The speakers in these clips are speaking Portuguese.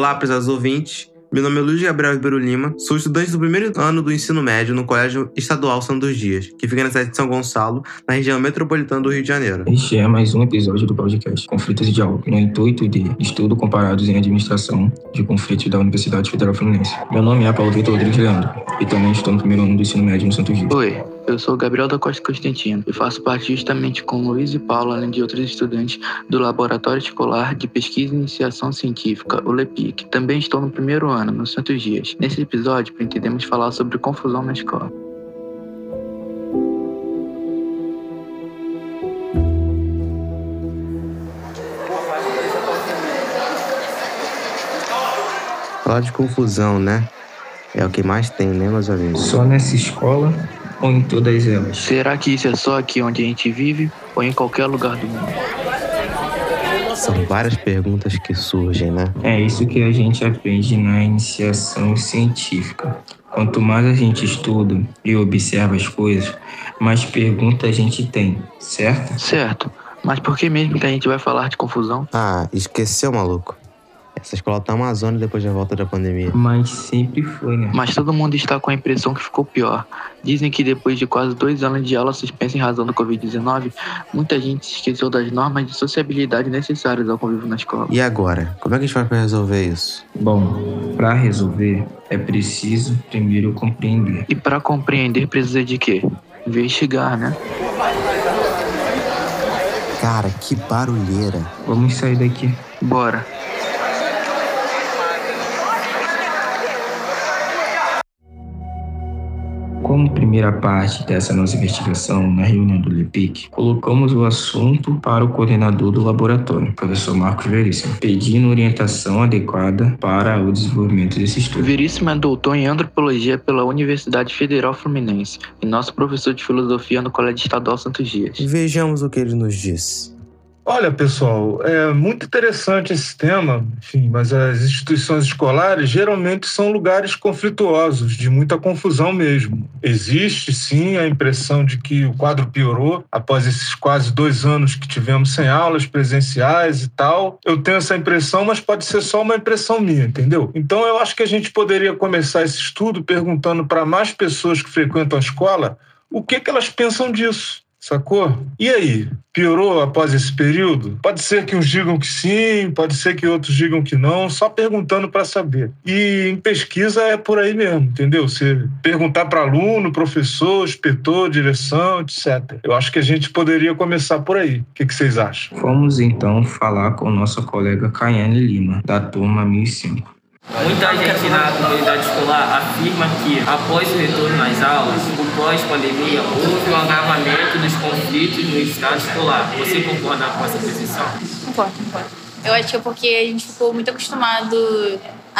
Olá, prezados ouvintes. Meu nome é Luiz Gabriel Ribeiro Lima, sou estudante do primeiro ano do ensino médio no Colégio Estadual Santos Dias, que fica na cidade de São Gonçalo, na região metropolitana do Rio de Janeiro. Este é mais um episódio do podcast Conflitos e Diálogo, no intuito de estudo comparados em administração de conflitos da Universidade Federal Fluminense. Meu nome é Paulo Vitor Rodrigues Leandro e também estou no primeiro ano do ensino médio no Santos Dias. Oi, eu sou Gabriel da Costa Constantino e faço parte justamente com Luiz e Paulo, além de outros estudantes do Laboratório Escolar de Pesquisa e Iniciação Científica, o LEPIC. Também estou no primeiro ano, no Santos Dias. Nesse episódio, pretendemos falar sobre confusão na escola. Falar de confusão, né? É o que mais tem, né, meus amigos? Só nessa escola ou em todas elas? Será que isso é só aqui onde a gente vive ou em qualquer lugar do mundo? São várias perguntas que surgem, né? É isso que a gente aprende na iniciação científica. Quanto mais a gente estuda e observa as coisas, mais perguntas a gente tem, certo? Certo. Mas por que mesmo que a gente vai falar de confusão? Ah, esqueceu, maluco? Essa escola tá Amazônia depois da volta da pandemia. Mas sempre foi, né? Mas todo mundo está com a impressão que ficou pior. Dizem que depois de quase dois anos de aula suspensa em razão do Covid-19, muita gente se esqueceu das normas de sociabilidade necessárias ao convívio na escola. E agora? Como é que a gente vai pra resolver isso? Bom, para resolver é preciso primeiro compreender. E para compreender precisa de quê? Investigar, né? Cara, que barulheira. Vamos sair daqui. Bora. Como primeira parte dessa nossa investigação na reunião do LEPIC, colocamos o assunto para o coordenador do laboratório, professor Marcos Veríssimo, pedindo orientação adequada para o desenvolvimento desse estudo. Veríssimo é doutor em antropologia pela Universidade Federal Fluminense e nosso professor de filosofia no Colégio Estadual Santos Dias. Vejamos o que ele nos disse. Olha, pessoal, é muito interessante esse tema, enfim, mas as instituições escolares geralmente são lugares conflituosos, de muita confusão mesmo. Existe, sim, a impressão de que o quadro piorou após esses quase dois anos que tivemos sem aulas presenciais e tal. Eu tenho essa impressão, mas pode ser só uma impressão minha, entendeu? Então, eu acho que a gente poderia começar esse estudo perguntando para mais pessoas que frequentam a escola o que, que elas pensam disso. Sacou? E aí? Piorou após esse período? Pode ser que uns digam que sim, pode ser que outros digam que não, só perguntando para saber. E em pesquisa é por aí mesmo, entendeu? Você perguntar para aluno, professor, inspetor, direção, etc. Eu acho que a gente poderia começar por aí. O que, que vocês acham? Vamos então falar com nossa colega Caiane Lima, da turma 1005. Muita gente na comunidade escolar afirma que, após o retorno às aulas, o pós-pandemia, houve um agravamento dos conflitos no estado escolar. Você concorda com essa posição? Concordo, concordo. Eu acho que é porque a gente ficou muito acostumado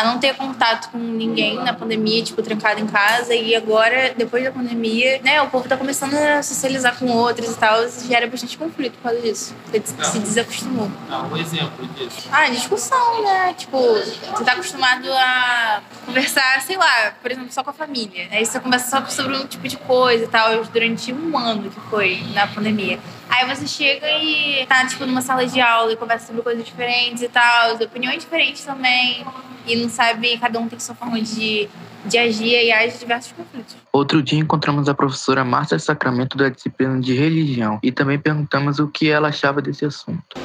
a não ter contato com ninguém na pandemia, tipo, trancado em casa. E agora, depois da pandemia, né, o povo tá começando a socializar com outros e tal. E gera bastante conflito por causa disso. Porque se desacostumou. Dá um exemplo disso. Ah, discussão, né? Tipo, você tá acostumado a conversar, sei lá, por exemplo, só com a família. Aí você conversa só sobre um tipo de coisa e tal, durante um ano que foi na pandemia. Aí você chega e tá, tipo, numa sala de aula e conversa sobre coisas diferentes e tal, opiniões diferentes também. E não sabe, cada um tem sua forma de, de agir e age diversos conflitos. Outro dia encontramos a professora Márcia Sacramento da disciplina de religião e também perguntamos o que ela achava desse assunto.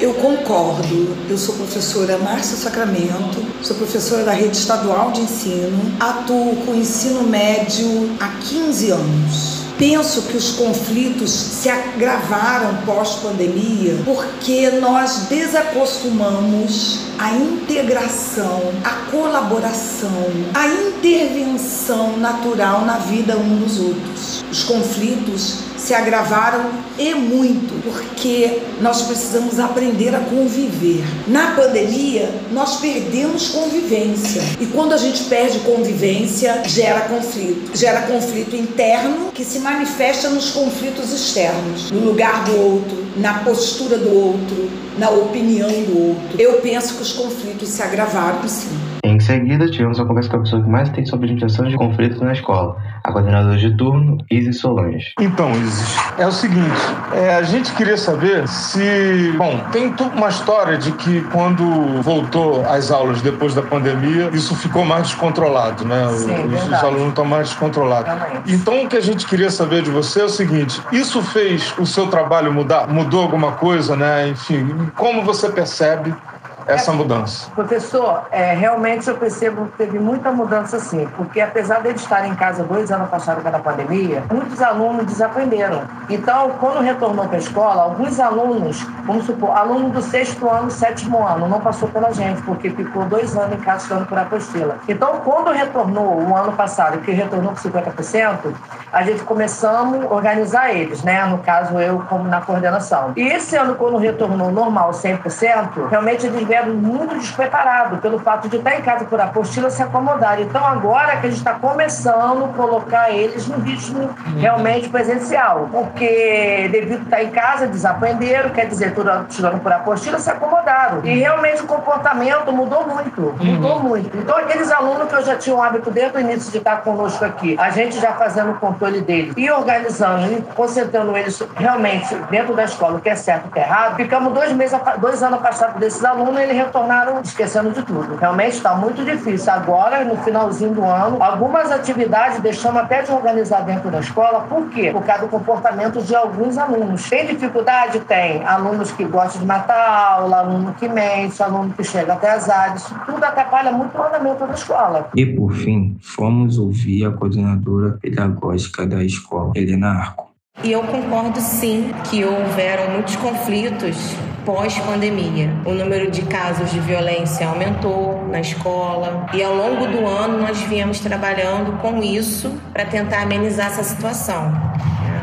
Eu concordo. Eu sou professora Márcia Sacramento, sou professora da rede estadual de ensino, atuo com ensino médio há 15 anos. Penso que os conflitos se agravaram pós-pandemia porque nós desacostumamos a integração, a colaboração, a intervenção natural na vida um dos outros. Os conflitos se agravaram e muito, porque nós precisamos aprender a conviver. Na pandemia, nós perdemos convivência. E quando a gente perde convivência, gera conflito. Gera conflito interno que se manifesta nos conflitos externos, no lugar do outro, na postura do outro, na opinião do outro. Eu penso que os conflitos se agravaram sim. Em seguida, tivemos a conversa com a pessoa que mais tem sobre administração de conflitos na escola, a coordenadora de turno, Isis Solange. Então, Isis, é o seguinte, é, a gente queria saber se... Bom, tem uma história de que quando voltou às aulas depois da pandemia, isso ficou mais descontrolado, né? Sim, os, os alunos estão mais descontrolados. Então, o que a gente queria saber de você é o seguinte, isso fez o seu trabalho mudar? Mudou alguma coisa, né? Enfim, como você percebe essa mudança? Professor, é, realmente eu percebo que teve muita mudança sim, porque apesar de estarem em casa dois anos passados pela pandemia, muitos alunos desaprenderam. Então, quando retornou para a escola, alguns alunos, vamos supor, aluno do sexto ano, sétimo ano, não passou pela gente, porque ficou dois anos em casa estudando por apostila. Então, quando retornou o ano passado, que retornou com 50%, a gente começamos a organizar eles, né? No caso, eu como na coordenação. E esse ano, quando retornou normal, 100%, realmente eles vieram muito despreparados pelo fato de estar em casa por apostila se acomodar. Então, agora que a gente está começando a colocar eles no ritmo realmente presencial, porque devido a estar em casa, desaprenderam, quer dizer, estudando por apostila, se acomodaram. E realmente o comportamento mudou muito, mudou muito. Então, aqueles alunos que eu já tinha um hábito desde o início de estar conosco aqui, a gente já fazendo o controle deles e organizando e concentrando eles realmente dentro da escola, o que é certo e o que é errado, ficamos dois meses, dois anos afastados desses alunos eles retornaram esquecendo de tudo. Realmente está muito difícil. Agora, no finalzinho do ano, algumas atividades deixamos até de organizar dentro da escola. Por quê? Por causa do comportamento de alguns alunos. Tem dificuldade? Tem. Alunos que gostam de matar aula, aluno que mente, aluno que chega atrasado. Isso tudo atrapalha muito o andamento da escola. E, por fim, fomos ouvir a coordenadora pedagógica da escola, Helena Arco. E eu concordo sim que houveram muitos conflitos pós-pandemia. O número de casos de violência aumentou na escola e ao longo do ano nós viemos trabalhando com isso para tentar amenizar essa situação.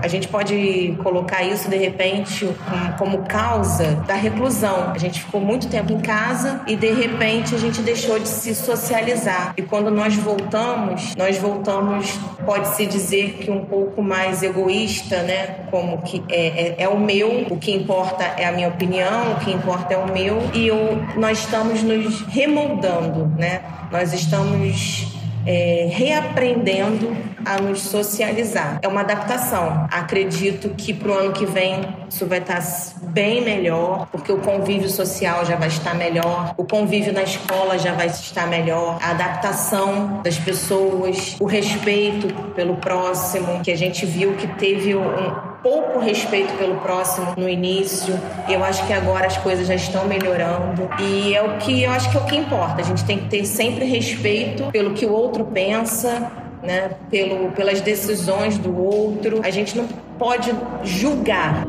A gente pode colocar isso de repente como causa da reclusão. A gente ficou muito tempo em casa e de repente a gente deixou de se socializar. E quando nós voltamos, nós voltamos, pode-se dizer que um pouco mais egoísta, né? Como que é, é, é, o meu, o que importa é a minha opinião, o que importa é o meu. E eu, nós estamos nos remoldando, né? Nós estamos é, reaprendendo a nos socializar. É uma adaptação. Acredito que para o ano que vem isso vai estar bem melhor, porque o convívio social já vai estar melhor, o convívio na escola já vai estar melhor, a adaptação das pessoas, o respeito pelo próximo, que a gente viu que teve um pouco respeito pelo próximo no início. Eu acho que agora as coisas já estão melhorando e é o que eu acho que é o que importa. A gente tem que ter sempre respeito pelo que o outro pensa, né? Pelo, pelas decisões do outro. A gente não pode julgar.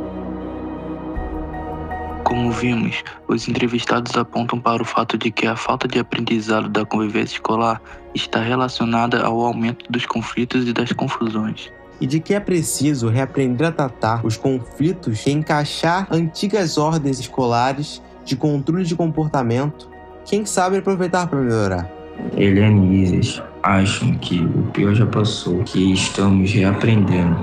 Como vimos, os entrevistados apontam para o fato de que a falta de aprendizado da convivência escolar está relacionada ao aumento dos conflitos e das confusões e de que é preciso reaprender a tratar os conflitos e encaixar antigas ordens escolares de controle de comportamento, quem sabe aproveitar para melhorar. Isis acham que o pior já passou, que estamos reaprendendo.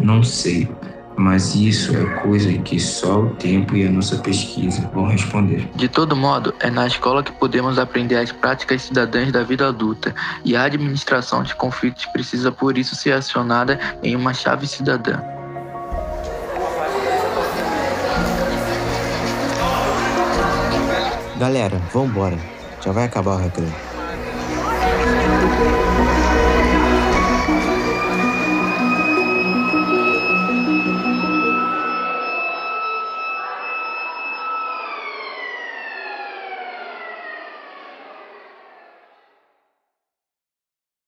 Não sei, mas isso é coisa que só o tempo e a nossa pesquisa vão responder. De todo modo, é na escola que podemos aprender as práticas cidadãs da vida adulta, e a administração de conflitos precisa por isso ser acionada em uma chave cidadã. Galera, vambora. Já vai acabar o recreio.